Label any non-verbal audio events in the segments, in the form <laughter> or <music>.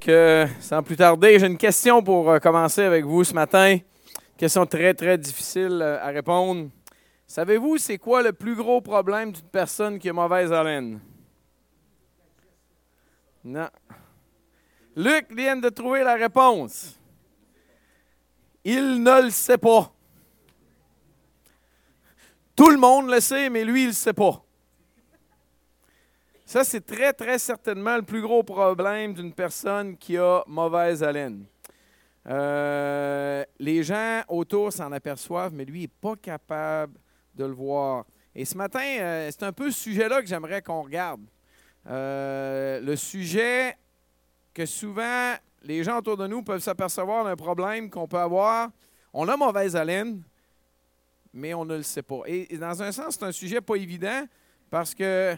Que, sans plus tarder, j'ai une question pour euh, commencer avec vous ce matin. Question très, très difficile euh, à répondre. Savez-vous, c'est quoi le plus gros problème d'une personne qui a mauvaise haleine? Non. Luc vient de trouver la réponse. Il ne le sait pas. Tout le monde le sait, mais lui, il ne le sait pas. Ça, c'est très, très certainement le plus gros problème d'une personne qui a mauvaise haleine. Euh, les gens autour s'en aperçoivent, mais lui, n'est pas capable de le voir. Et ce matin, euh, c'est un peu ce sujet-là que j'aimerais qu'on regarde. Euh, le sujet que souvent les gens autour de nous peuvent s'apercevoir d'un problème qu'on peut avoir. On a mauvaise haleine, mais on ne le sait pas. Et dans un sens, c'est un sujet pas évident parce que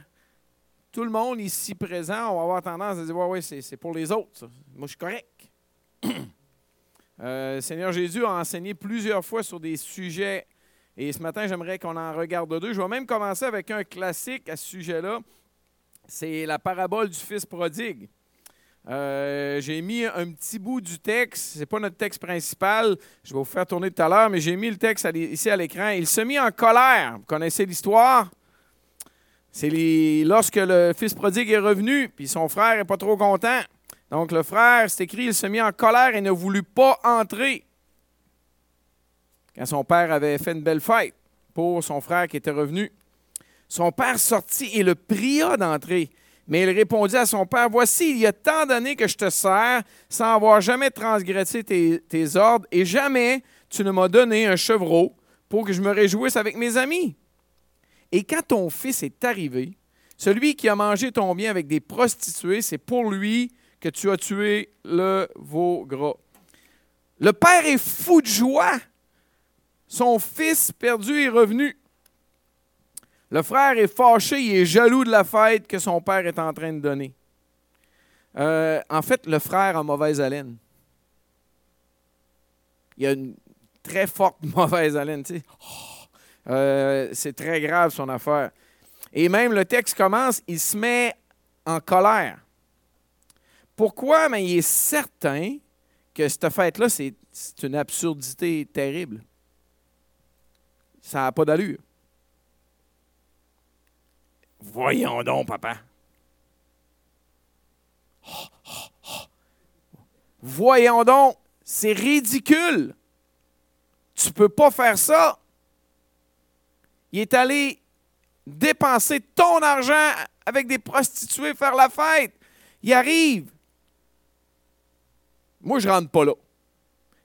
tout le monde ici présent, on va avoir tendance à dire Ouais, ouais, c'est pour les autres. Moi, je suis correct. <clears throat> Euh, Seigneur Jésus a enseigné plusieurs fois sur des sujets. Et ce matin, j'aimerais qu'on en regarde deux. Je vais même commencer avec un classique à ce sujet-là. C'est la parabole du Fils prodigue. Euh, j'ai mis un petit bout du texte. Ce n'est pas notre texte principal. Je vais vous faire tourner tout à l'heure, mais j'ai mis le texte ici à l'écran. Il se mit en colère. Vous connaissez l'histoire? C'est lorsque le fils prodigue est revenu, puis son frère n'est pas trop content. Donc le frère, c'est écrit, il se mit en colère et ne voulut pas entrer. Quand son père avait fait une belle fête pour son frère qui était revenu. Son père sortit et le pria d'entrer. Mais il répondit à son père, Voici, il y a tant d'années que je te sers sans avoir jamais transgressé tes ordres, et jamais tu ne m'as donné un chevreau pour que je me réjouisse avec mes amis. Et quand ton fils est arrivé, celui qui a mangé ton bien avec des prostituées, c'est pour lui que tu as tué le veau gras. Le père est fou de joie. Son fils perdu est revenu. Le frère est fâché, il est jaloux de la fête que son père est en train de donner. Euh, en fait, le frère a mauvaise haleine. Il a une très forte <laughs> mauvaise haleine. tu. Oh, euh, c'est très grave son affaire. Et même le texte commence, il se met en colère. Pourquoi? Mais il est certain que cette fête-là, c'est une absurdité terrible. Ça n'a pas d'allure. Voyons donc, papa. Voyons donc, c'est ridicule. Tu peux pas faire ça. Il est allé dépenser ton argent avec des prostituées, faire la fête. Il arrive. Moi, je ne rentre pas là.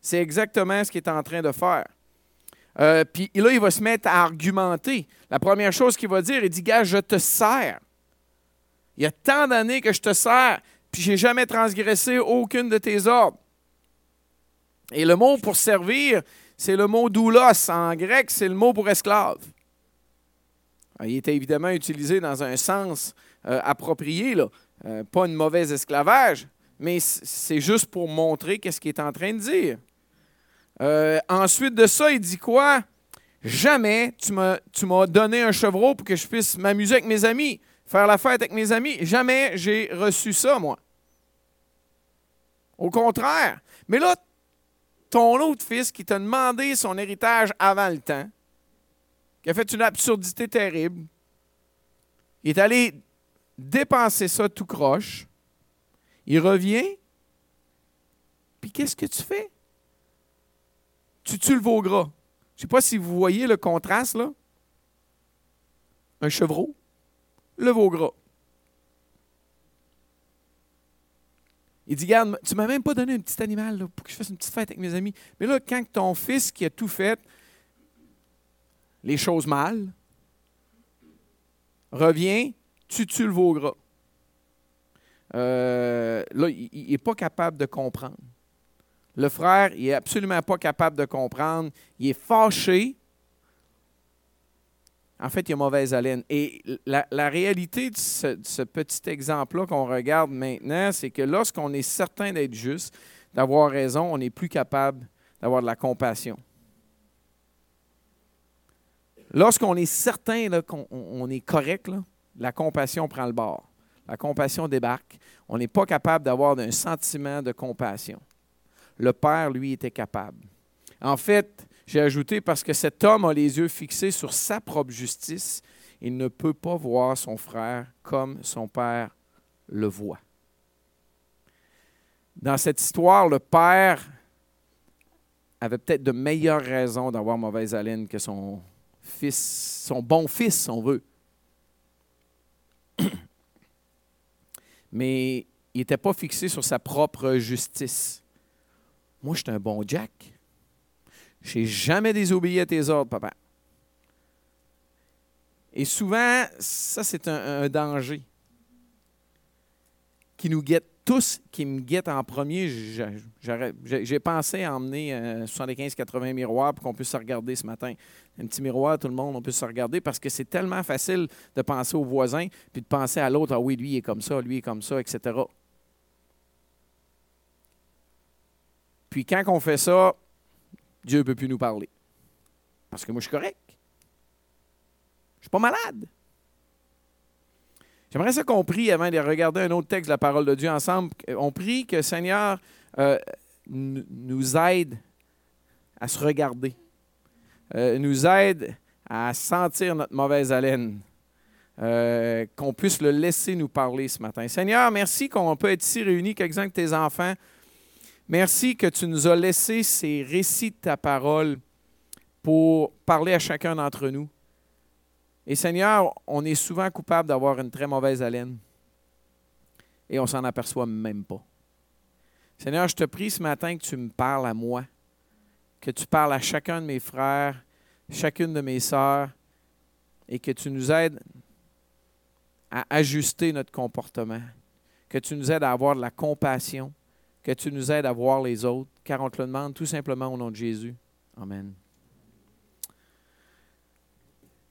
C'est exactement ce qu'il est en train de faire. Euh, Puis là, il va se mettre à argumenter. La première chose qu'il va dire, il dit, gars, je te sers. Il y a tant d'années que je te sers, puis j'ai jamais transgressé aucune de tes ordres. Et le mot pour servir, c'est le mot doulos. En grec, c'est le mot pour esclave. Il était évidemment utilisé dans un sens euh, approprié, là. Euh, pas une mauvaise esclavage, mais c'est juste pour montrer qu'est-ce qu'il est en train de dire. Euh, ensuite de ça, il dit quoi? Jamais tu m'as donné un chevreau pour que je puisse m'amuser avec mes amis, faire la fête avec mes amis. Jamais j'ai reçu ça, moi. Au contraire. Mais là, ton autre fils qui t'a demandé son héritage avant le temps, qui a fait une absurdité terrible, il est allé dépenser ça tout croche. Il revient. Puis qu'est-ce que tu fais? Tu tues le veau gras. Je ne sais pas si vous voyez le contraste, là. Un chevreau, le veau gras. Il dit, garde, tu m'as même pas donné un petit animal pour que je fasse une petite fête avec mes amis. Mais là, quand ton fils qui a tout fait, les choses mal, revient, tu tues le veau gras? Euh, là, il n'est pas capable de comprendre. Le frère, il n'est absolument pas capable de comprendre. Il est fâché. En fait, il a mauvaise haleine. Et la, réalité de ce petit exemple-là qu'on regarde maintenant, c'est que lorsqu'on est certain d'être juste, d'avoir raison, on n'est plus capable d'avoir de la compassion. Lorsqu'on est certain qu'on on- on est correct, la compassion prend le bord. la compassion débarque. On n'est pas capable d'avoir un sentiment de compassion. Le Père, lui, était capable. En fait, j'ai ajouté parce que cet homme a les yeux fixés sur sa propre justice, il ne peut pas voir son frère comme son Père le voit. Dans cette histoire, le Père avait peut-être de meilleures raisons d'avoir mauvaise haleine que son son bon fils, si on veut. Mais il n'était pas fixé sur sa propre justice. Moi, je suis un bon Jack. Je n'ai jamais désobéi à tes ordres, papa. Et souvent, ça, c'est un danger qui nous guette tous qui me guettent en premier, j'ai pensé à emmener 75-80 euh, miroirs pour qu'on puisse se regarder ce matin. Un petit miroir, tout le monde, on peut se regarder parce que c'est tellement facile de penser aux voisins puis de penser à l'autre, ah oui, lui est comme ça, lui est comme ça, etc. Puis quand on fait ça, Dieu ne peut plus nous parler. Parce que moi, je suis correct. Je ne suis pas malade. J'aimerais ça qu'on prie avant de regarder un autre texte de la parole de Dieu ensemble. On prie que Seigneur euh, nous aide à se regarder, euh, nous aide à sentir notre mauvaise haleine, euh, qu'on puisse le laisser nous parler ce matin. Seigneur, merci qu'on peut être ici réunis, quelques-uns de tes enfants. Merci que tu nous as laissé ces récits de ta parole pour parler à chacun d'entre nous. Et Seigneur, on est souvent coupable d'avoir une très mauvaise haleine et on s'en aperçoit même pas. Seigneur, je te prie ce matin que tu me parles à moi, que tu parles à chacun de mes frères, chacune de mes sœurs, et que tu nous aides à ajuster notre comportement, que tu nous aides à avoir de la compassion, que tu nous aides à voir les autres, car on te le demande tout simplement au nom de Jésus. Amen.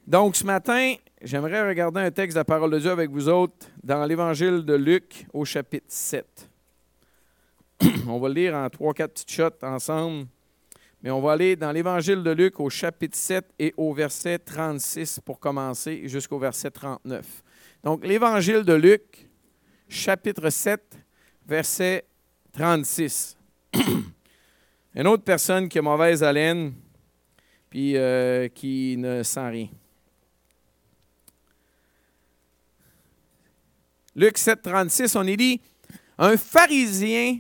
Donc, ce matin, j'aimerais regarder un texte de la parole de Dieu avec vous autres dans l'Évangile de Luc au chapitre 7. <clears throat> on va le lire en trois, quatre petites shots ensemble. Mais on va aller dans l'Évangile de Luc au chapitre 7 et au verset 36 pour commencer jusqu'au verset 39. Donc, l'Évangile de Luc, chapitre 7, verset 36. <clears throat> Une autre personne qui a mauvaise haleine, puis euh, qui ne sent rien. Luc 7, 36, on y dit Un pharisien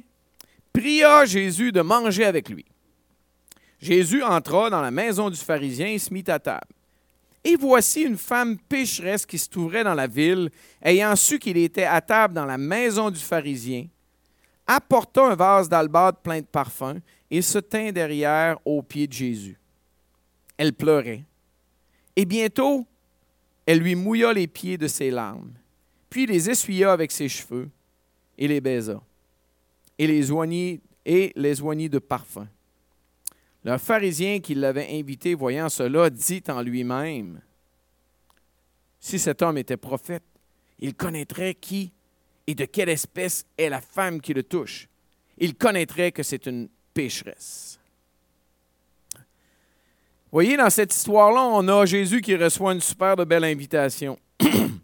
pria Jésus de manger avec lui. Jésus entra dans la maison du pharisien et se mit à table. Et voici une femme pécheresse qui se trouvait dans la ville, ayant su qu'il était à table dans la maison du pharisien, apporta un vase d'albâtre plein de parfums et se tint derrière aux pieds de Jésus. Elle pleurait. Et bientôt, elle lui mouilla les pieds de ses larmes puis les essuya avec ses cheveux et les baisa, et les oignit, et les oignit de parfum. Le pharisien qui l'avait invité, voyant cela, dit en lui-même, Si cet homme était prophète, il connaîtrait qui et de quelle espèce est la femme qui le touche. Il connaîtrait que c'est une pécheresse. Voyez, dans cette histoire-là, on a Jésus qui reçoit une super belle invitation. <clears throat>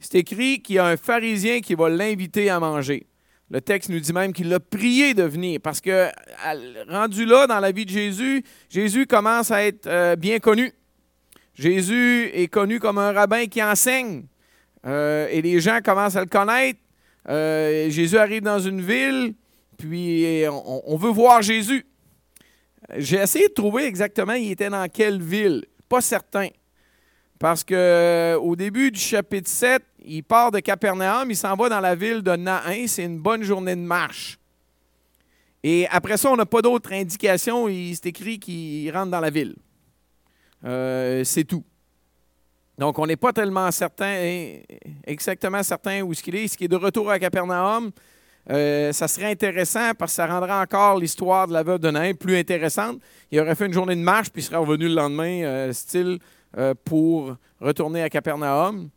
c'est écrit qu'il y a un pharisien qui va l'inviter à manger. Le texte nous dit même qu'il l'a prié de venir parce que, rendu là dans la vie de Jésus, Jésus commence à être euh, bien connu. Jésus est connu comme un rabbin qui enseigne euh, et les gens commencent à le connaître. Euh, Jésus arrive dans une ville, puis on, veut voir Jésus. J'ai essayé de trouver exactement il était dans quelle ville. Pas certain. Parce qu'au euh, début du chapitre 7, il part de Capernaum, il s'en va dans la ville de Nain. C'est une bonne journée de marche. Et après ça, on n'a pas d'autres indications. Il s'est écrit qu'il rentre dans la ville. Euh, c'est tout. Donc, on n'est pas tellement certain, exactement certain où ce qu'il est. Ce qui est de retour à Capernaum, euh, ça serait intéressant parce que ça rendrait encore l'histoire de la veuve de Nain plus intéressante. Il aurait fait une journée de marche puis il serait revenu le lendemain, style euh, pour retourner à Capernaum,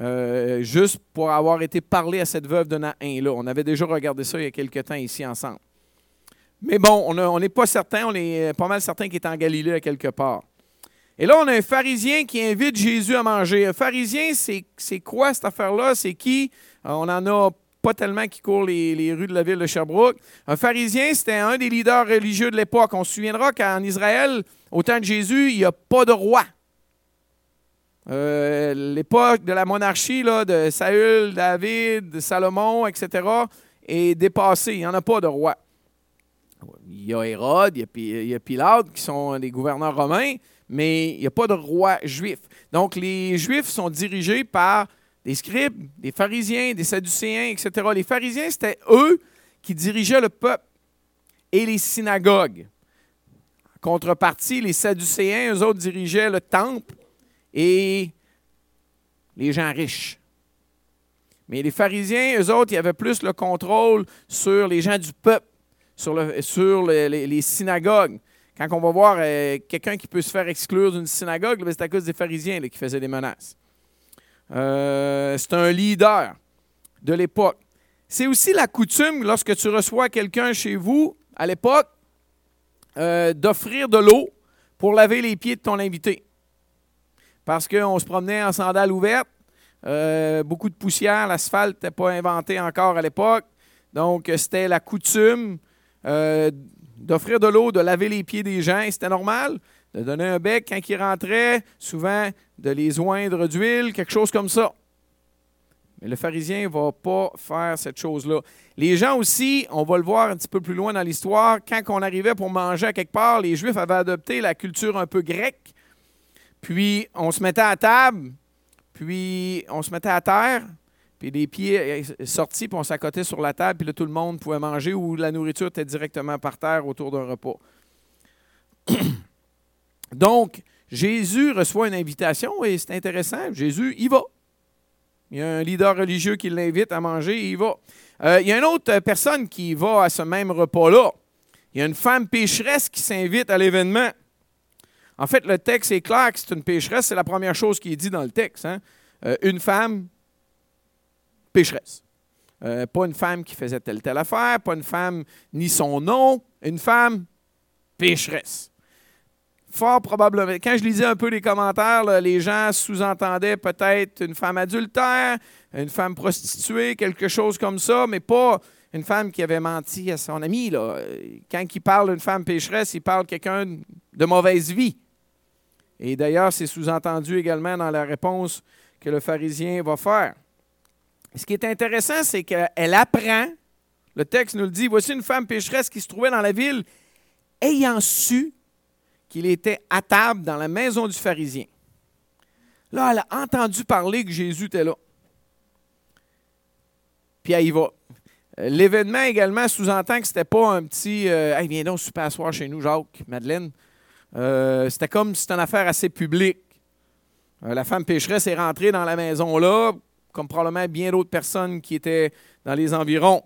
euh, juste pour avoir été parlé à cette veuve de Nain-là. On avait déjà regardé ça il y a quelques temps ici ensemble. Mais bon, on n'est pas certain, on est pas mal certain qu'il est en Galilée à quelque part. Et là, on a un pharisien qui invite Jésus à manger. Un pharisien, c'est quoi cette affaire-là? C'est qui? Euh, on n'en a pas tellement qui courent les, rues de la ville de Sherbrooke. Un pharisien, c'était un des leaders religieux de l'époque. On se souviendra qu'en Israël, au temps de Jésus, il n'y a pas de roi. Euh, l'époque de la monarchie là, de Saül, David, Salomon, etc., est dépassée. Il n'y en a pas de roi. Il y a Hérode, il y a Pilate, qui sont des gouverneurs romains, mais il n'y a pas de roi juif. Donc, les Juifs sont dirigés par des scribes, des pharisiens, des sadducéens, etc. Les pharisiens, c'était eux qui dirigeaient le peuple et les synagogues. En contrepartie, les sadducéens, eux autres, dirigeaient le temple et les gens riches. Mais les pharisiens, eux autres, ils avaient plus le contrôle sur les gens du peuple, sur, le, sur les synagogues. Quand on va voir euh, quelqu'un qui peut se faire exclure d'une synagogue, ben, c'est à cause des pharisiens qui faisaient des menaces. Euh, c'est un leader de l'époque. C'est aussi la coutume, lorsque tu reçois quelqu'un chez vous, à l'époque, euh, d'offrir de l'eau pour laver les pieds de ton invité. Parce qu'on se promenait en sandales ouvertes, beaucoup de poussière, l'asphalte n'était pas inventé encore à l'époque. Donc, c'était la coutume d'offrir de l'eau, de laver les pieds des gens, c'était normal. De donner un bec quand ils rentraient, souvent de les oindre d'huile, quelque chose comme ça. Mais le pharisien ne va pas faire cette chose-là. Les gens aussi, on va le voir un petit peu plus loin dans l'histoire, quand on arrivait pour manger à quelque part, les Juifs avaient adopté la culture un peu grecque. Puis on se mettait à table, puis on se mettait à terre, puis les pieds euh, sortis, puis on s'accotait sur la table, puis là, tout le monde pouvait manger ou la nourriture était directement par terre autour d'un repas. <coughs> Donc, Jésus reçoit une invitation et c'est intéressant. Jésus, il va. Il y a un leader religieux qui l'invite à manger et il va. Euh, il y a une autre personne qui va à ce même repas-là. Il y a une femme pécheresse qui s'invite à l'événement. En fait, le texte est clair que c'est une pécheresse. C'est la première chose qui est dit dans le texte. Hein. Euh, une femme pécheresse. Euh, pas une femme qui faisait telle telle affaire, pas une femme ni son nom, une femme pécheresse. Fort probablement. Quand je lisais un peu les commentaires, les gens sous-entendaient peut-être une femme adultère, une femme prostituée, quelque chose comme ça, mais pas une femme qui avait menti à son ami. Quand il parle d'une femme pécheresse, il parle de quelqu'un de mauvaise vie. Et d'ailleurs, c'est sous-entendu également dans la réponse que le pharisien va faire. Ce qui est intéressant, c'est qu'elle apprend, le texte nous le dit, voici une femme pécheresse qui se trouvait dans la ville, ayant su qu'il était à table dans la maison du pharisien. Là, elle a entendu parler que Jésus était là. Puis elle y va. L'événement également sous-entend que ce n'était pas un petit euh, viens donc super soir chez nous, Jacques, Madeleine. Euh, c'était comme si c'était une affaire assez publique. la femme pécheresse est rentrée dans la maison là, comme probablement bien d'autres personnes qui étaient dans les environs.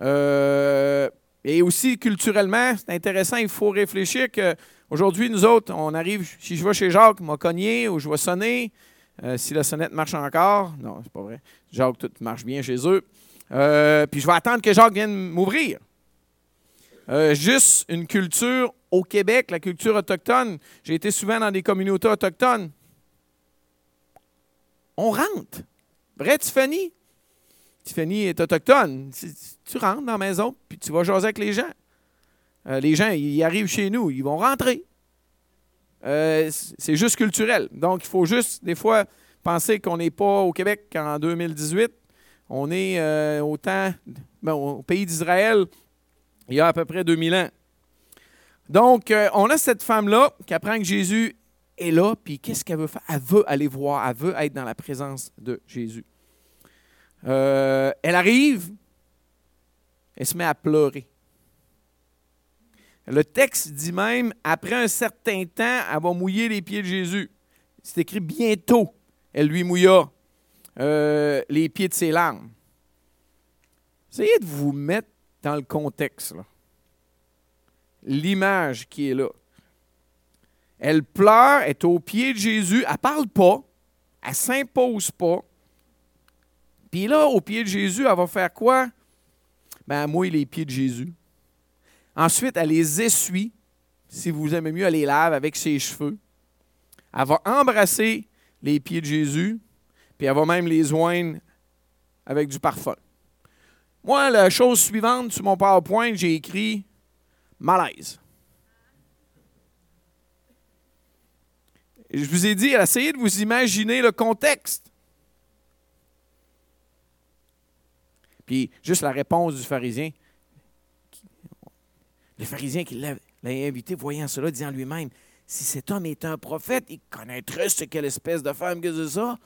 Euh, et aussi culturellement, c'est intéressant, il faut réfléchir qu'aujourd'hui, nous autres, on arrive, si je vais chez Jacques, m'a cogné ou je vais sonner, euh, si la sonnette marche encore, non, c'est pas vrai, Jacques, tout marche bien chez eux, euh, puis je vais attendre que Jacques vienne m'ouvrir. juste une culture au Québec, la culture autochtone. J'ai été souvent dans des communautés autochtones on rentre. Vrai, Tiffany? Tiffany est autochtone. Tu rentres dans la maison, puis tu vas jaser avec les gens. Euh, les gens, ils arrivent chez nous, ils vont rentrer. Euh, c'est juste culturel. Donc, il faut juste, des fois, penser qu'on n'est pas au Québec en 2018. On est euh, au temps, ben, au pays d'Israël, il y a à peu près 2000 ans. Donc, on a cette femme-là qui apprend que Jésus est là, puis qu'est-ce qu'elle veut faire? Elle veut aller voir, elle veut être dans la présence de Jésus. Euh, elle arrive, elle se met à pleurer. Le texte dit même, après un certain temps, elle va mouiller les pieds de Jésus. C'est écrit bientôt, elle lui mouilla euh, les pieds de ses larmes. Essayez de vous mettre dans le contexte, l'image qui est là. Elle pleure, est au pied de Jésus, elle ne parle pas, elle ne s'impose pas. Puis là, au pied de Jésus, elle va faire quoi? Ben, elle mouille les pieds de Jésus. Ensuite, elle les essuie. Si vous aimez mieux, elle les lave avec ses cheveux. Elle va embrasser les pieds de Jésus, puis elle va même les joindre avec du parfum. Moi, la chose suivante sur mon PowerPoint, j'ai écrit malaise. Je vous ai dit, essayez de vous imaginer le contexte. Puis, juste la réponse du pharisien. Le pharisien qui l'a invité, voyant cela, disant lui-même Si cet homme est un prophète, il connaîtrait ce quelle espèce de femme que c'est ça.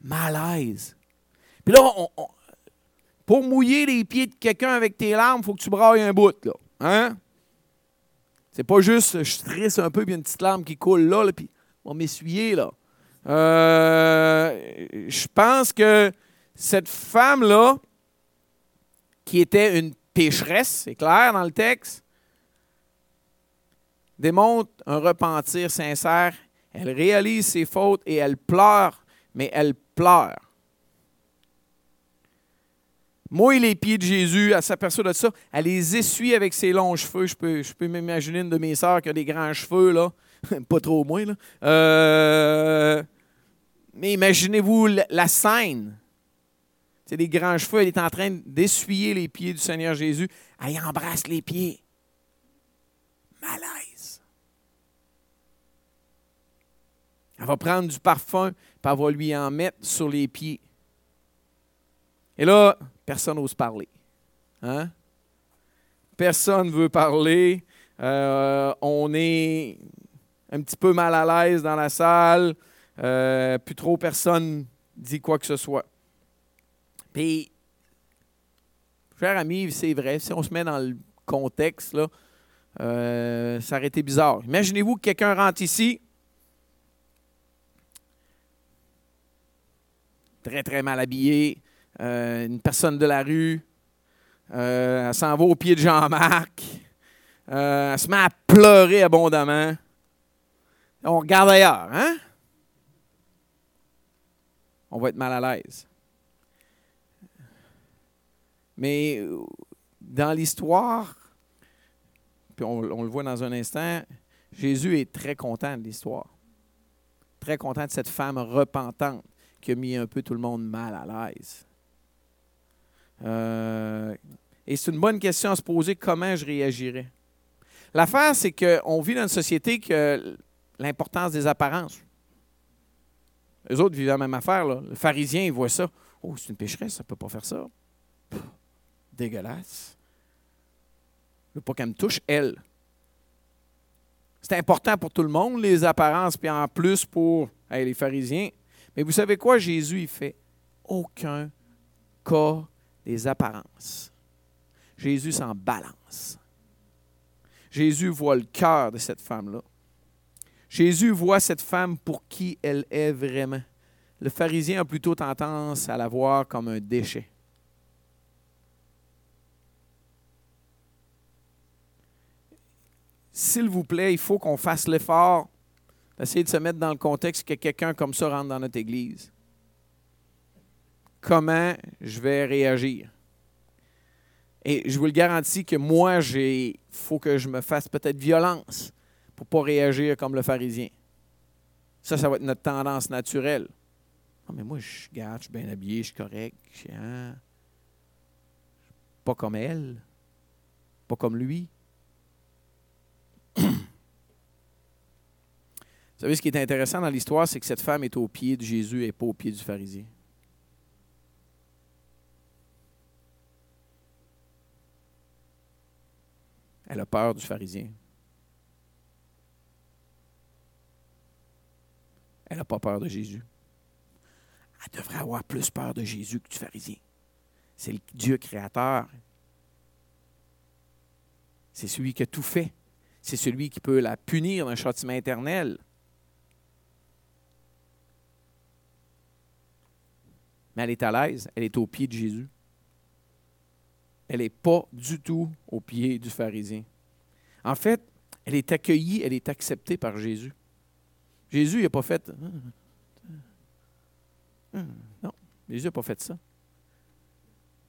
Malaise. Puis là, pour mouiller les pieds de quelqu'un avec tes larmes, il faut que tu brailles un bout. Là. Hein? C'est pas juste je stresse un peu, puis une petite larme qui coule là, là puis on va m'essuyer. là. Euh, je pense que cette femme-là, qui était une pécheresse, c'est clair dans le texte, démontre un repentir sincère. Elle réalise ses fautes et elle pleure, mais elle pleure. Mouille les pieds de Jésus, elle s'aperçoit de ça. Elle les essuie avec ses longs cheveux. Je peux, je m'imaginer une de mes sœurs qui a des grands cheveux, là. <laughs> Pas trop moins, là. Euh, mais imaginez-vous la, scène. C'est des grands cheveux. Elle est en train d'essuyer les pieds du Seigneur Jésus. Elle embrasse les pieds. Malaise. Elle va prendre du parfum, puis elle va lui en mettre sur les pieds. Et là, personne n'ose parler. Hein? Personne ne veut parler. Euh, on est un petit peu mal à l'aise dans la salle. Euh, plus trop personne dit quoi que ce soit. Puis, cher ami, c'est vrai, si on se met dans le contexte, là, euh, ça aurait été bizarre. Imaginez-vous que quelqu'un rentre ici, très, très mal habillé, euh, une personne de la rue, euh, elle s'en va au pied de Jean-Marc, euh, elle se met à pleurer abondamment. On regarde ailleurs, hein? On va être mal à l'aise. Mais dans l'histoire, puis on, on, le voit dans un instant, Jésus est très content de l'histoire. Très content de cette femme repentante qui a mis un peu tout le monde mal à l'aise. Euh, et c'est une bonne question à se poser comment je réagirais. L'affaire, c'est qu'on vit dans une société que l'importance des apparences. Les autres vivent la même affaire. Là. Le pharisien, il voit ça. Oh, c'est une pécheresse, ça ne peut pas faire ça. dégueulasse. Je ne veux pas qu'elle me touche, elle. C'est important pour tout le monde, les apparences, puis en plus pour les pharisiens. Mais vous savez quoi, Jésus, il fait aucun cas des apparences. Jésus s'en balance. Jésus voit le cœur de cette femme-là. Jésus voit cette femme pour qui elle est vraiment. Le pharisien a plutôt tendance à la voir comme un déchet. S'il vous plaît, il faut qu'on fasse l'effort d'essayer de se mettre dans le contexte que quelqu'un comme ça rentre dans notre Église comment je vais réagir. Et je vous le garantis que moi, il faut que je me fasse peut-être violence pour pas réagir comme le pharisien. Ça, ça va être notre tendance naturelle. Non, mais moi, je garde, je suis bien habillé, je suis correct. Je suis, hein, pas comme elle, pas comme lui. Vous savez, ce qui est intéressant dans l'histoire, c'est que cette femme est au pied de Jésus et pas au pied du pharisien. Elle a peur du pharisien. Elle n'a pas peur de Jésus. Elle devrait avoir plus peur de Jésus que du pharisien. C'est le Dieu créateur. C'est celui qui a tout fait. C'est celui qui peut la punir d'un châtiment éternel. Mais elle est à l'aise, elle est au pied de Jésus elle n'est pas du tout au pied du pharisien. En fait, elle est accueillie, elle est acceptée par Jésus. Jésus n'a pas fait. Non, Jésus n'a pas fait ça.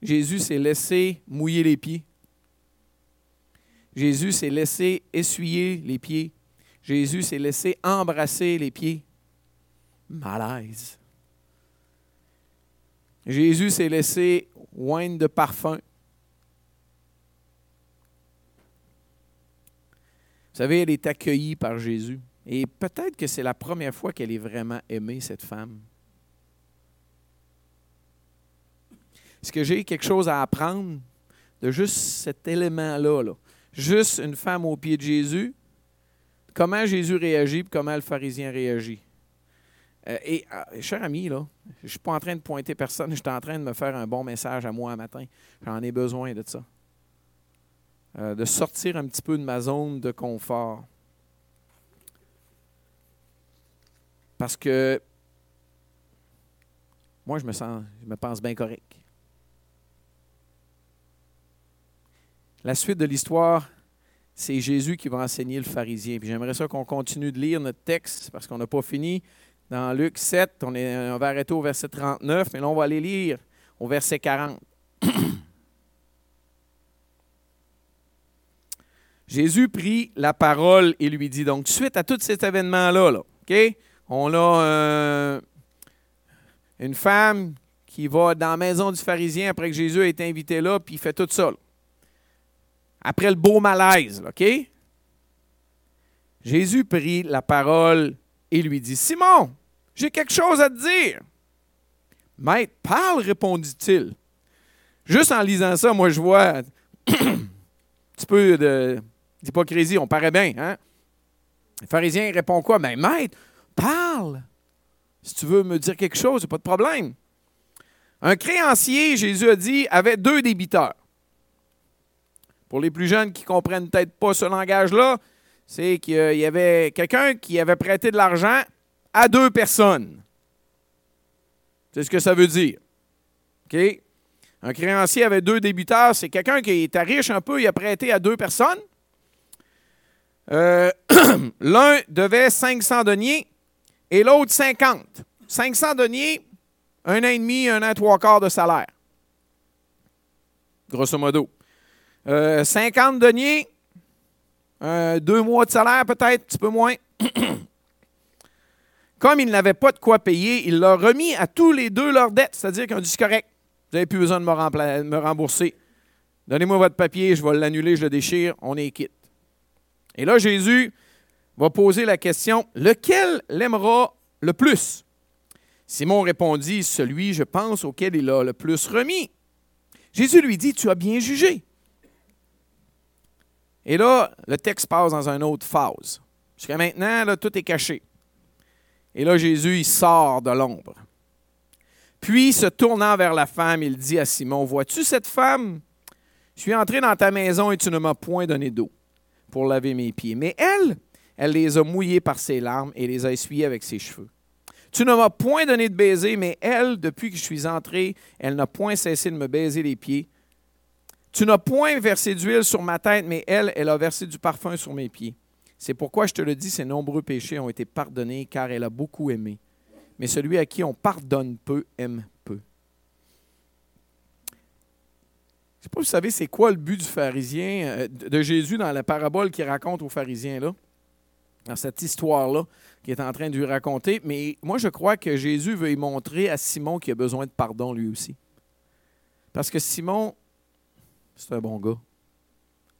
Jésus s'est laissé mouiller les pieds. Jésus s'est laissé essuyer les pieds. Jésus s'est laissé embrasser les pieds. Malaise. Jésus s'est laissé oindre de parfum. Savez, elle est accueillie par Jésus. Et peut-être que c'est la première fois qu'elle est vraiment aimée, cette femme. Est-ce que j'ai quelque chose à apprendre de juste cet élément-là? Là? Juste une femme au pied de Jésus, comment Jésus réagit et comment le pharisien réagit. Euh, et, euh, cher ami, là, je ne suis pas en train de pointer personne, je suis en train de me faire un bon message à moi un matin. J'en ai besoin de ça. Euh, de sortir un petit peu de ma zone de confort. Parce que moi, je me sens, je me pense bien correct. La suite de l'histoire, c'est Jésus qui va enseigner le pharisien. Puis j'aimerais ça qu'on continue de lire notre texte parce qu'on n'a pas fini. Dans Luc 7, on, est, on va arrêter au verset 39, mais là, on va aller lire au verset 40. <clears throat> Jésus prit la parole et lui dit, donc suite à tout cet événement-là, là, on a euh, une femme qui va dans la maison du pharisien après que Jésus a été invité là, puis il fait tout ça après le beau malaise, OK? Jésus prit la parole et lui dit, Simon, j'ai quelque chose à te dire. Maître, parle, répondit-il. Juste en lisant ça, moi, je vois <coughs> un petit peu d'hypocrisie. On paraît bien, hein? Le pharisien répond quoi? Mais ben, maître, parle. Si tu veux me dire quelque chose, pas de problème. Un créancier, Jésus a dit, avait deux débiteurs. Pour les plus jeunes qui ne comprennent peut-être pas ce langage-là, c'est qu'il y avait quelqu'un qui avait prêté de l'argent à deux personnes. C'est ce que ça veut dire. Un créancier avait deux débuteurs. C'est quelqu'un qui était riche un peu, il a prêté à deux personnes. Euh, <clears throat> l'un devait 500 deniers et l'autre 50. 500 deniers, un an et demi, un an trois quarts de salaire. Grosso modo. 50 euh, deniers, euh, deux mois de salaire peut-être, un petit peu moins. <clears throat> Comme ils n'avaient pas de quoi payer, il leur remis à tous les deux leurs dettes, c'est-à-dire qu'ils ont dit correct, vous n'avez plus besoin de me, me rembourser. Donnez-moi votre papier, je vais l'annuler, je le déchire, on est quitte. Et là, Jésus va poser la question lequel l'aimera le plus? Simon répondit Celui, je pense, auquel il a le plus remis. Jésus lui dit Tu as bien jugé. Et là, le texte passe dans une autre phase. Jusqu'à maintenant, tout est caché. Et là, Jésus, sort de l'ombre. Puis, se tournant vers la femme, il dit à Simon, Vois-tu cette femme? Je suis entré dans ta maison et tu ne m'as point donné d'eau pour laver mes pieds. Mais elle, elle les a mouillés par ses larmes et les a essuyés avec ses cheveux. Tu ne m'as point donné de baiser, mais elle, depuis que je suis entré, elle n'a point cessé de me baiser les pieds. Tu n'as point versé d'huile sur ma tête, mais elle, elle a versé du parfum sur mes pieds. C'est pourquoi je te le dis, ses nombreux péchés ont été pardonnés, car elle a beaucoup aimé. Mais celui à qui on pardonne peu aime peu. Je ne sais pas vous savez c'est quoi le but du pharisien, euh, de Jésus dans la parabole qu'il raconte aux pharisiens, là, dans cette histoire-là qu'il est en train de lui raconter. Mais moi, je crois que Jésus veut y montrer à Simon qu'il a besoin de pardon lui aussi. Parce que Simon, c'est un bon gars.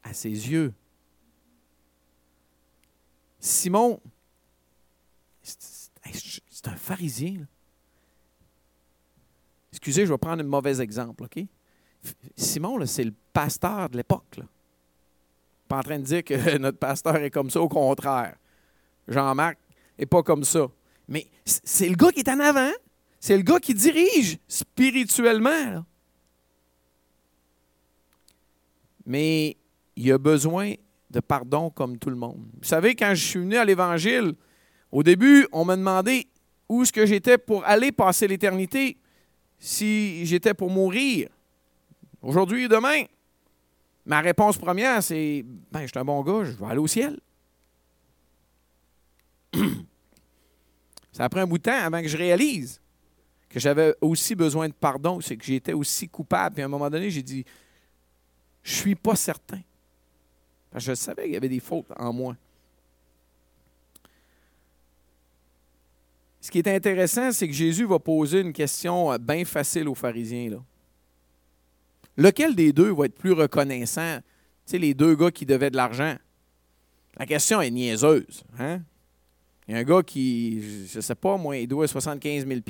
À ses yeux. Simon, c'est un pharisien. Excusez, je vais prendre un mauvais exemple, OK? Simon, c'est le pasteur de l'époque. Pas en train de dire que <laughs> notre pasteur est comme ça, au contraire. Jean-Marc n'est pas comme ça. Mais c'est le gars qui est en avant. C'est le gars qui dirige spirituellement. mais il a besoin de pardon comme tout le monde. Vous savez, quand je suis venu à l'Évangile, au début, on m'a demandé où est-ce que j'étais pour aller passer l'éternité, si j'étais pour mourir, aujourd'hui et demain. Ma réponse première, c'est ben, je suis un bon gars, je vais aller au ciel. <clears throat> Ça a pris un bout de temps avant que je réalise que j'avais aussi besoin de pardon, c'est que j'étais aussi coupable. Puis à un moment donné, j'ai dit je suis pas certain. je savais qu'il y avait des fautes en moi. ce qui est intéressant, c'est que Jésus va poser une question euh, bien facile aux pharisiens. Là. Lequel des deux va être plus reconnaissant? Tu sais, les deux gars qui devaient de l'argent. La question est niaiseuse. Hein? Il y a un gars qui, je ne sais pas, moi, il doit 75 000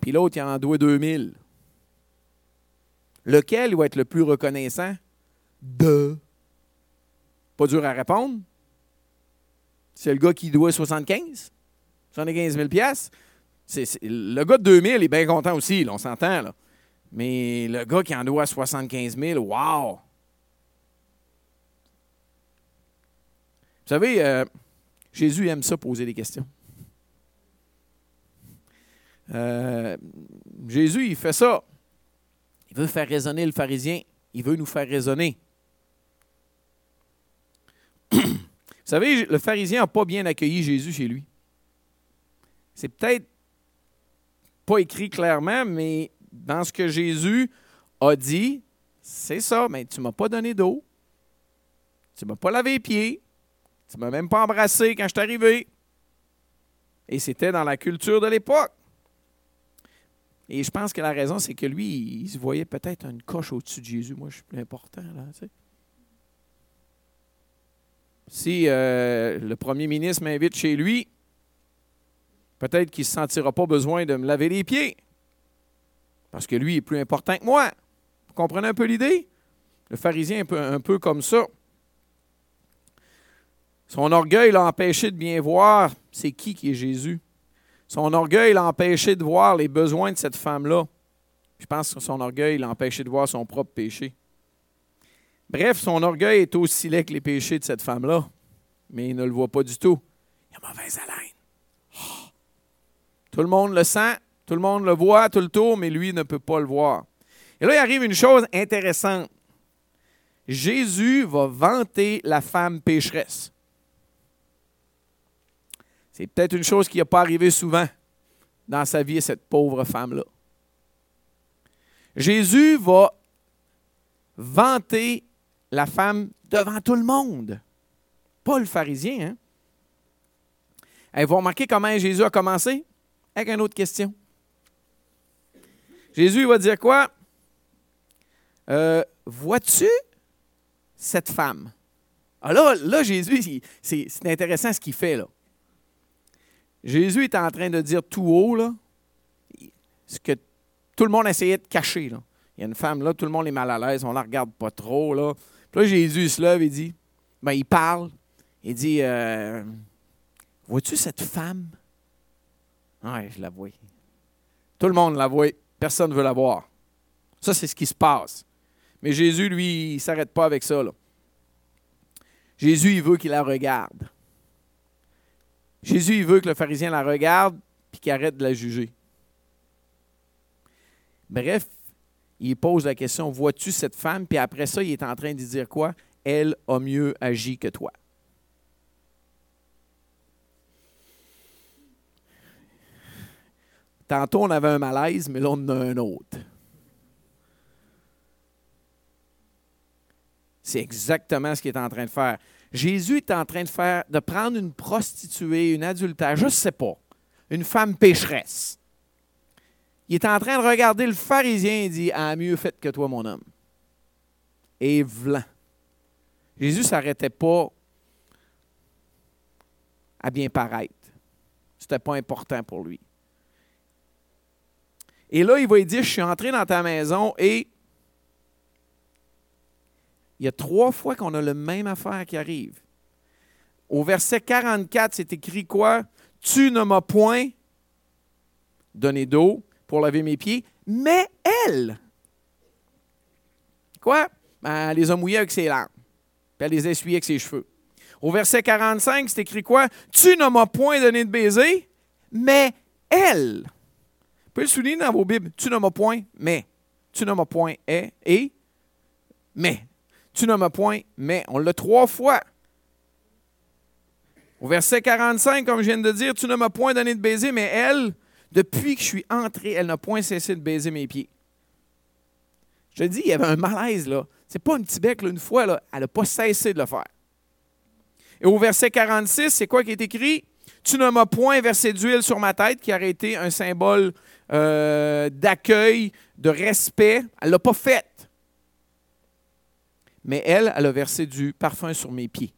puis l'autre, il en doit 2 000 Lequel va être le plus reconnaissant? De. Pas dur à répondre. C'est le gars qui doit 75? 75 000 c'est, Le gars de 2 000 est bien content aussi, on s'entend. Là. Mais le gars qui en doit 75 000, wow! Vous savez, euh, Jésus aime ça poser des questions. Euh, Jésus, il fait ça. Il veut faire raisonner le pharisien. Il veut nous faire raisonner. <clears throat> Vous savez, le pharisien n'a pas bien accueilli Jésus chez lui. C'est peut-être pas écrit clairement, mais dans ce que Jésus a dit, c'est ça, mais tu ne m'as pas donné d'eau. Tu ne m'as pas lavé les pieds. Tu ne m'as même pas embrassé quand je suis arrivé. Et c'était dans la culture de l'époque. Et je pense que la raison, c'est que lui, il se voyait peut-être une coche au-dessus de Jésus. Moi, je suis plus important, Si euh, le premier ministre m'invite chez lui, peut-être qu'il ne se sentira pas besoin de me laver les pieds. Parce que lui est plus important que moi. Vous comprenez un peu l'idée? Le pharisien est un peu, comme ça. Son orgueil l'a empêché de bien voir c'est qui qui est Jésus. Son orgueil l'a empêché de voir les besoins de cette femme-là. Je pense que son orgueil l'a empêché de voir son propre péché. Bref, son orgueil est aussi laid que les péchés de cette femme-là, mais il ne le voit pas du tout. Il a mauvaise haleine. Oh! Tout le monde le sent, tout le monde le voit tout le tour, mais lui ne peut pas le voir. Et là, il arrive une chose intéressante. Jésus va vanter la femme pécheresse. C'est peut-être une chose qui n'a pas arrivé souvent dans sa vie, cette pauvre femme-là. Jésus va vanter la femme devant tout le monde. Pas le pharisien. Hein? Vous remarquer comment Jésus a commencé? Avec une autre question. Jésus va dire quoi? Euh, vois-tu cette femme? Alors ah, là, là Jésus, c'est intéressant ce qu'il fait là. Jésus est en train de dire tout haut, là, ce que tout le monde essayait de cacher. Là. Il y a une femme là, tout le monde est mal à l'aise, on ne la regarde pas trop. Puis là, Jésus se lève et dit, ben, il parle, il dit, euh, vois-tu cette femme? Oui, je la vois. Tout le monde la voit, personne ne veut la voir. Ça, c'est ce qui se passe. Mais Jésus, lui, il ne s'arrête pas avec ça. Jésus, il veut qu'il la regarde. Jésus, il veut que le pharisien la regarde puis qu'il arrête de la juger. Bref, il pose la question Vois-tu cette femme? Puis après ça, il est en train de dire quoi? Elle a mieux agi que toi. Tantôt, on avait un malaise, mais là, on en a un autre. C'est exactement ce qu'il est en train de faire. Jésus est en train de faire, de prendre une prostituée, une adultère, je ne sais pas, une femme pécheresse. Il est en train de regarder le pharisien et dit Ah, mieux fait que toi, mon homme. Et vlan. Jésus ne s'arrêtait pas à bien paraître. Ce n'était pas important pour lui. Et là, il va lui dire Je suis entré dans ta maison et il y a trois fois qu'on a le même affaire qui arrive. Au verset 44, c'est écrit quoi? Tu ne m'as point donné d'eau pour laver mes pieds, mais elle. Quoi? Ben, elle les a mouillés avec ses larmes. Puis elle les a essuyés avec ses cheveux. Au verset 45, c'est écrit quoi? Tu ne m'as point donné de baiser, mais elle. Pouvez le souligner dans vos Bibles. Tu ne m'as point, mais. Tu ne m'as point, et, et, mais. Tu ne m'as point, mais on l'a trois fois. Au verset 45, comme je viens de dire, tu ne m'as point donné de baiser, mais elle, depuis que je suis entré, elle n'a point cessé de baiser mes pieds. Je te dis, il y avait un malaise, là. C'est pas un petit bec, là, une fois, là, elle n'a pas cessé de le faire. Et au verset 46, c'est quoi qui est écrit? Tu ne m'as point versé d'huile sur ma tête, qui aurait été un symbole euh, d'accueil, de respect. Elle ne l'a pas fait. Mais elle, elle a versé du parfum sur mes pieds.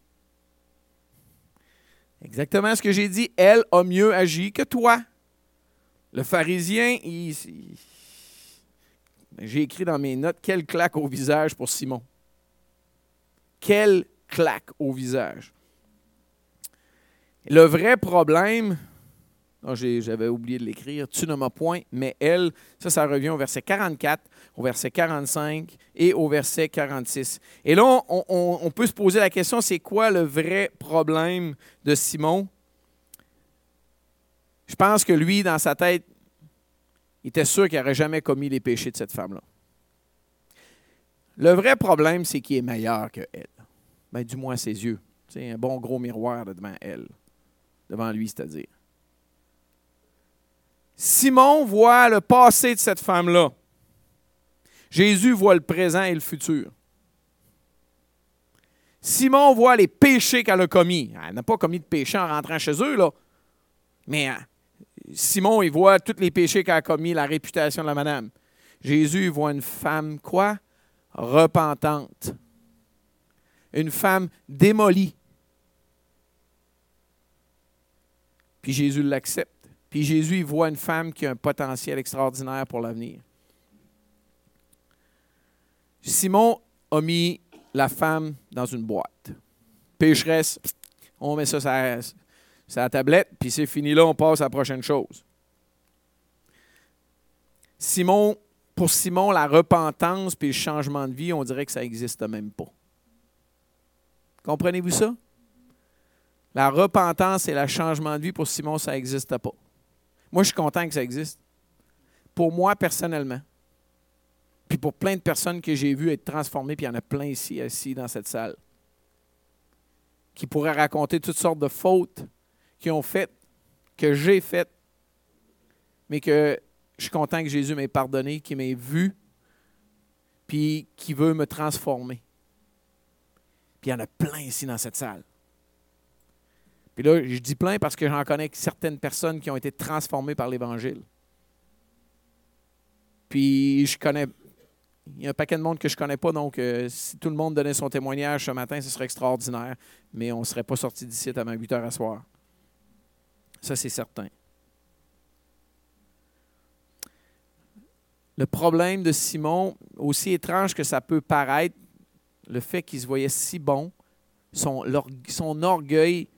Exactement ce que j'ai dit. Elle a mieux agi que toi. Le pharisien, j'ai écrit dans mes notes, quelle claque au visage pour Simon. Quelle claque au visage. Le vrai problème, oh, j'avais oublié de l'écrire, tu ne m'as point, mais elle, ça, ça revient au verset 44, au verset 45 et au verset 46. Et là, on, peut se poser la question, c'est quoi le vrai problème de Simon? Je pense que lui, dans sa tête, il était sûr qu'il n'aurait jamais commis les péchés de cette femme-là. Le vrai problème, c'est qu'il est meilleur qu'elle. Ben, du moins ses yeux. C'est un bon gros miroir devant elle devant lui, c'est-à-dire. Simon voit le passé de cette femme-là. Jésus voit le présent et le futur. Simon voit les péchés qu'elle a commis. Elle n'a pas commis de péché en rentrant chez eux, là. Mais hein, Simon, il voit tous les péchés qu'elle a commis, la réputation de la madame. Jésus voit une femme, quoi? Repentante. Une femme démolie. Puis Jésus l'accepte. Puis Jésus il voit une femme qui a un potentiel extraordinaire pour l'avenir. Simon a mis la femme dans une boîte. Pécheresse, on met ça sur la tablette, puis c'est fini là, on passe à la prochaine chose. Simon, pour Simon, la repentance puis le changement de vie, on dirait que ça n'existe même pas. Comprenez-vous ça? La repentance et le changement de vie, pour Simon, ça n'existe pas. Moi, je suis content que ça existe. Pour moi, personnellement. Puis pour plein de personnes que j'ai vues être transformées, puis il y en a plein ici, assis dans cette salle, qui pourraient raconter toutes sortes de fautes qu'ils ont faites, que j'ai faites, mais que je suis content que Jésus m'ait pardonné, qu'il m'ait vu, puis qui veut me transformer. Puis il y en a plein ici dans cette salle. Puis là, je dis plein parce que j'en connais certaines personnes qui ont été transformées par l'Évangile. Puis je connais. Il y a un paquet de monde que je ne connais pas, donc euh, si tout le monde donnait son témoignage ce matin, ce serait extraordinaire. Mais on ne serait pas sorti d'ici avant 8 heures à soir. Ça, c'est certain. Le problème de Simon, aussi étrange que ça peut paraître, le fait qu'il se voyait si bon, son, son orgueil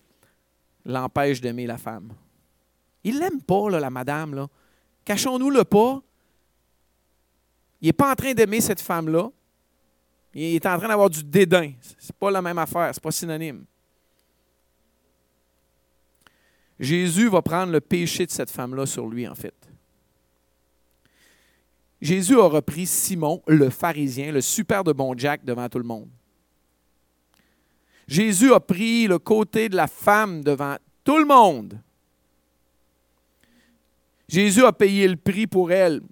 l'empêche d'aimer la femme. Il l'aime pas, la madame. Là. Cachons-nous-le pas. Il n'est pas en train d'aimer cette femme-là. Il est en train d'avoir du dédain. Ce n'est pas la même affaire, ce n'est pas synonyme. Jésus va prendre le péché de cette femme-là sur lui, en fait. Jésus a repris Simon, le pharisien, le super de bon Jack devant tout le monde. Jésus a pris le côté de la femme devant tout le monde. Jésus a payé le prix pour elle.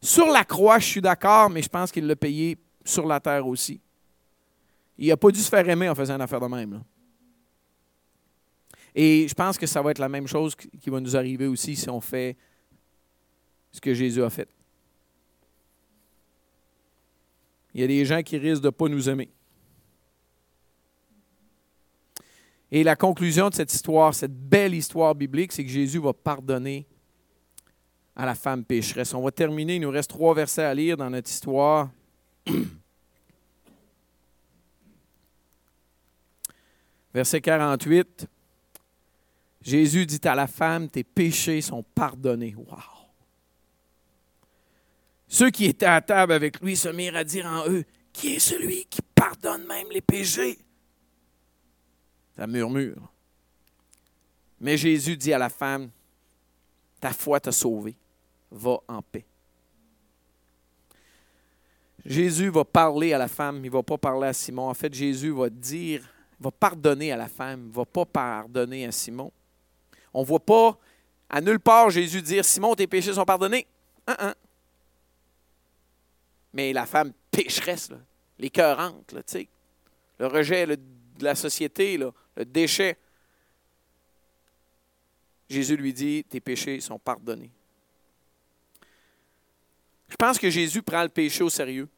Sur la croix, je suis d'accord, mais je pense qu'il l'a payé sur la terre aussi. Il n'a pas dû se faire aimer en faisant une affaire de même. Et je pense que ça va être la même chose qui va nous arriver aussi si on fait ce que Jésus a fait. Il y a des gens qui risquent de ne pas nous aimer. Et la conclusion de cette histoire, cette belle histoire biblique, c'est que Jésus va pardonner à la femme pécheresse. On va terminer, il nous reste trois versets à lire dans notre histoire. <clears throat> Verset 48. Jésus dit à la femme, tes péchés sont pardonnés. Wow! Ceux qui étaient à table avec lui se mirent à dire en eux, qui est celui qui pardonne même les péchés? Ça murmure. Mais Jésus dit à la femme, ta foi t'a sauvé, va en paix. Jésus va parler à la femme, il ne va pas parler à Simon. En fait, Jésus va dire, va pardonner à la femme, il ne va pas pardonner à Simon. On ne voit pas à nulle part Jésus dire, Simon, tes péchés sont pardonnés. Mais la femme pécheresse, là, l'écœurante, le rejet de la société, là, le déchet. Jésus lui dit, tes péchés sont pardonnés. Je pense que Jésus prend le péché au sérieux.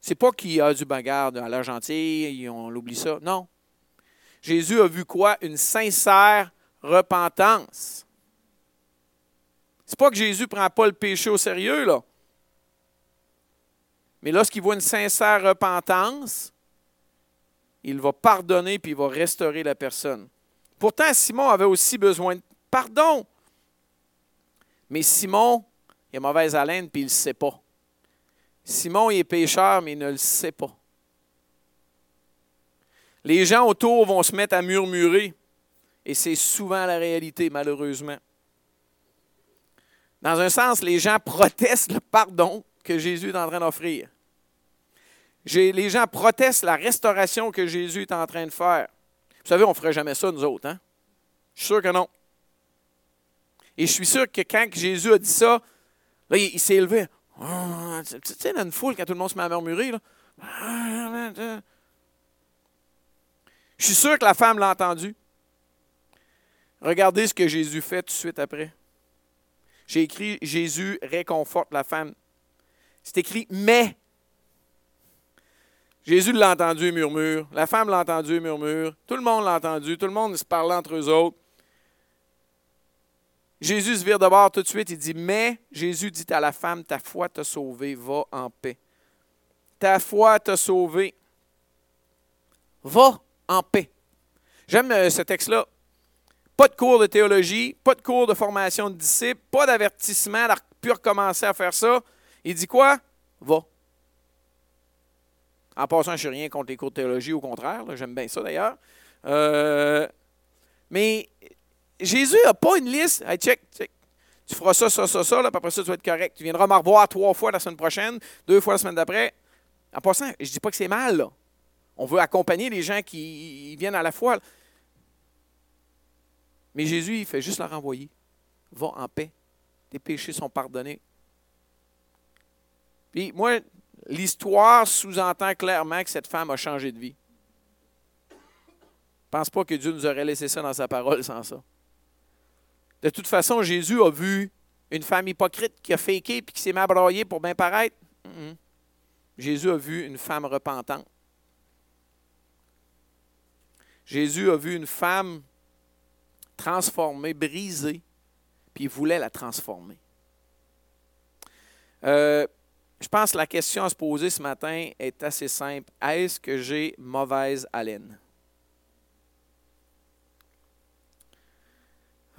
C'est pas qu'il a du bagarre à l'air gentil, on l'oublie ça. Non. Jésus a vu quoi? Une sincère repentance. C'est pas que Jésus ne prend pas le péché au sérieux, là. Mais lorsqu'il voit une sincère repentance, il va pardonner puis il va restaurer la personne. Pourtant, Simon avait aussi besoin de pardon. Mais Simon, il a mauvaise haleine puis il ne le sait pas. Simon, est pécheur, mais il ne le sait pas. Les gens autour vont se mettre à murmurer. Et c'est souvent la réalité, malheureusement. Dans un sens, les gens protestent le pardon que Jésus est en train d'offrir. Les gens protestent la restauration que Jésus est en train de faire. Vous savez, on ne ferait jamais ça, nous autres. Hein? Je suis sûr que non. Et je suis sûr que quand Jésus a dit ça, là, il, s'est élevé. Ah, tu sais, dans une foule, quand tout le monde se met à murmurer, là. Je suis sûr que la femme l'a entendu. Regardez ce que Jésus fait tout de suite après. J'ai écrit Jésus réconforte la femme. C'est écrit mais. Jésus l'a entendu et murmure. La femme l'a entendu et murmure. Tout le monde l'a entendu. Tout le monde se parle entre eux autres. Jésus se vire de bord tout de suite. Il dit Mais Jésus dit à la femme Ta foi t'a sauvé, va en paix. Ta foi t'a sauvé. Va en paix. J'aime euh, ce texte-là. Pas de cours de théologie, pas de cours de formation de disciples, pas d'avertissement, d'avoir pu recommencer à faire ça. Il dit quoi? Va. En passant, je ne suis rien contre les cours de théologie, au contraire. J'aime bien ça d'ailleurs. Euh, mais Jésus n'a pas une liste. Tu feras ça, ça, ça, ça, là, après ça, tu vas être correct. Tu viendras me revoir trois fois la semaine prochaine, deux fois la semaine d'après. En passant, je ne dis pas que c'est mal. Là. On veut accompagner les gens qui viennent à la foi. Mais Jésus, il fait juste leur envoyer. Va en paix. Tes péchés sont pardonnés. Puis moi, l'histoire sous-entend clairement que cette femme a changé de vie. Je pense pas que Dieu nous aurait laissé ça dans sa parole sans ça. De toute façon, Jésus a vu une femme hypocrite qui a féqué et qui s'est m'abroyée pour bien paraître. Jésus a vu une femme repentante. Jésus a vu une femme transformée, brisée, puis il voulait la transformer. Euh, je pense que la question à se poser ce matin est assez simple. Est-ce que j'ai mauvaise haleine?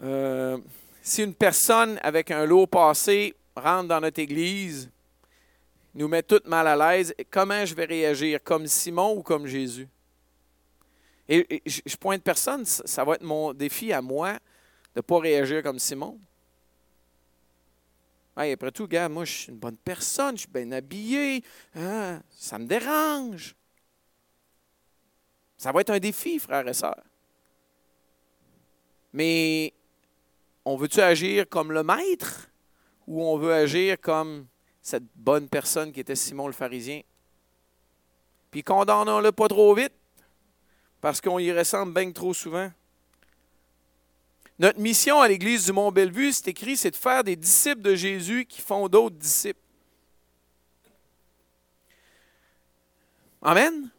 Euh, si une personne avec un lot passé rentre dans notre église, nous met toutes mal à l'aise, comment je vais réagir? Comme Simon ou comme Jésus? Et, je pointe personne, ça va être mon défi à moi de ne pas réagir comme Simon. Après tout, gars, moi, je suis une bonne personne, je suis bien habillé, hein, ça me dérange. Ça va être un défi, frères et sœurs. Mais on veut-tu agir comme le maître ou on veut agir comme cette bonne personne qui était Simon le pharisien? Puis condamnons-le pas trop vite parce qu'on y ressemble bien trop souvent. Notre mission à l'Église du Mont-Bellevue, c'est écrit, c'est de faire des disciples de Jésus qui font d'autres disciples. Amen.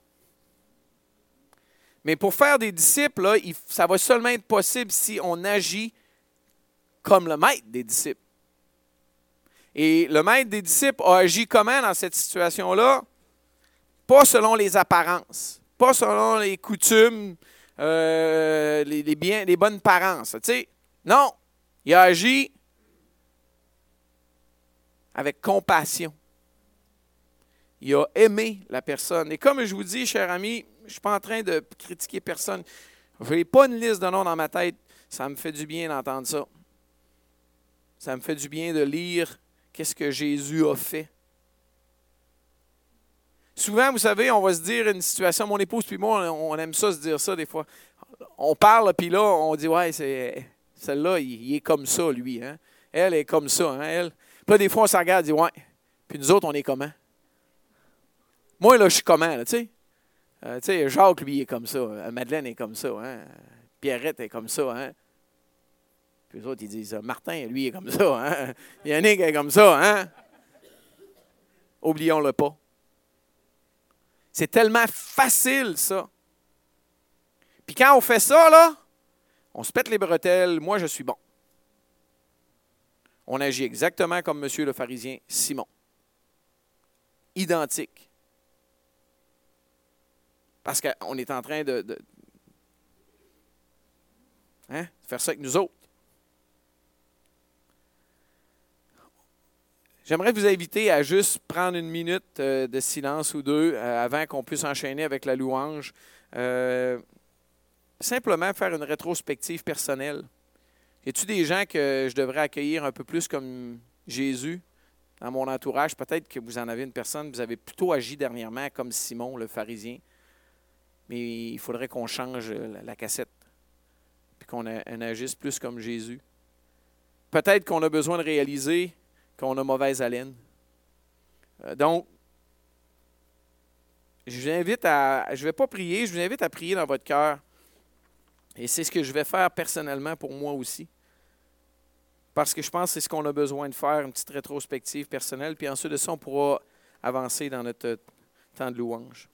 Mais pour faire des disciples, ça va seulement être possible si on agit comme le maître des disciples. Et le maître des disciples a agi comment dans cette situation-là? Pas selon les apparences pas selon les coutumes, euh, les, les, les bonnes parences. Non, il a agi avec compassion. Il a aimé la personne. Et comme je vous dis, cher ami, je ne suis pas en train de critiquer personne. Je n'ai pas une liste de noms dans ma tête. Ça me fait du bien d'entendre ça. Ça me fait du bien de lire qu'est-ce que Jésus a fait Souvent, vous savez, on va se dire une situation, mon épouse puis moi, on aime ça se dire ça des fois. On parle, puis là, on dit, ouais, c'est celle-là, il, est comme ça, lui. Hein? Elle est comme ça. Hein, elle. Puis là, des fois, on se regarde et dit, ouais. Puis nous autres, on est comment? Moi, là, je suis comment, tu sais? Euh, tu sais, Jacques, lui, est comme ça. Euh, Madeleine est comme ça. Hein? Pierrette est comme ça. Hein? Puis les autres, ils disent Martin, lui, est comme ça. Hein? Yannick est comme ça. Hein? Oublions-le pas. C'est tellement facile, ça. Puis quand on fait ça, là, on se pète les bretelles. Moi, je suis bon. On agit exactement comme monsieur le pharisien Simon. Identique. Parce qu'on est en train de, hein, faire ça avec nous autres. J'aimerais vous inviter à juste prendre une minute euh, de silence ou deux euh, avant qu'on puisse enchaîner avec la louange. Euh, simplement faire une rétrospective personnelle. Y a-t-il des gens que je devrais accueillir un peu plus comme Jésus dans mon entourage? Peut-être que vous en avez une personne, vous avez plutôt agi dernièrement comme Simon, le pharisien. Mais il faudrait qu'on change la cassette, puis qu'on agisse plus comme Jésus. Peut-être qu'on a besoin de réaliser qu'on a mauvaise haleine. Euh, donc, je vous invite à, je ne vais pas prier, je vous invite à prier dans votre cœur. Et c'est ce que je vais faire personnellement pour moi aussi. Parce que je pense que c'est ce qu'on a besoin de faire, une petite rétrospective personnelle. Puis ensuite de ça, on pourra avancer dans notre temps de louange.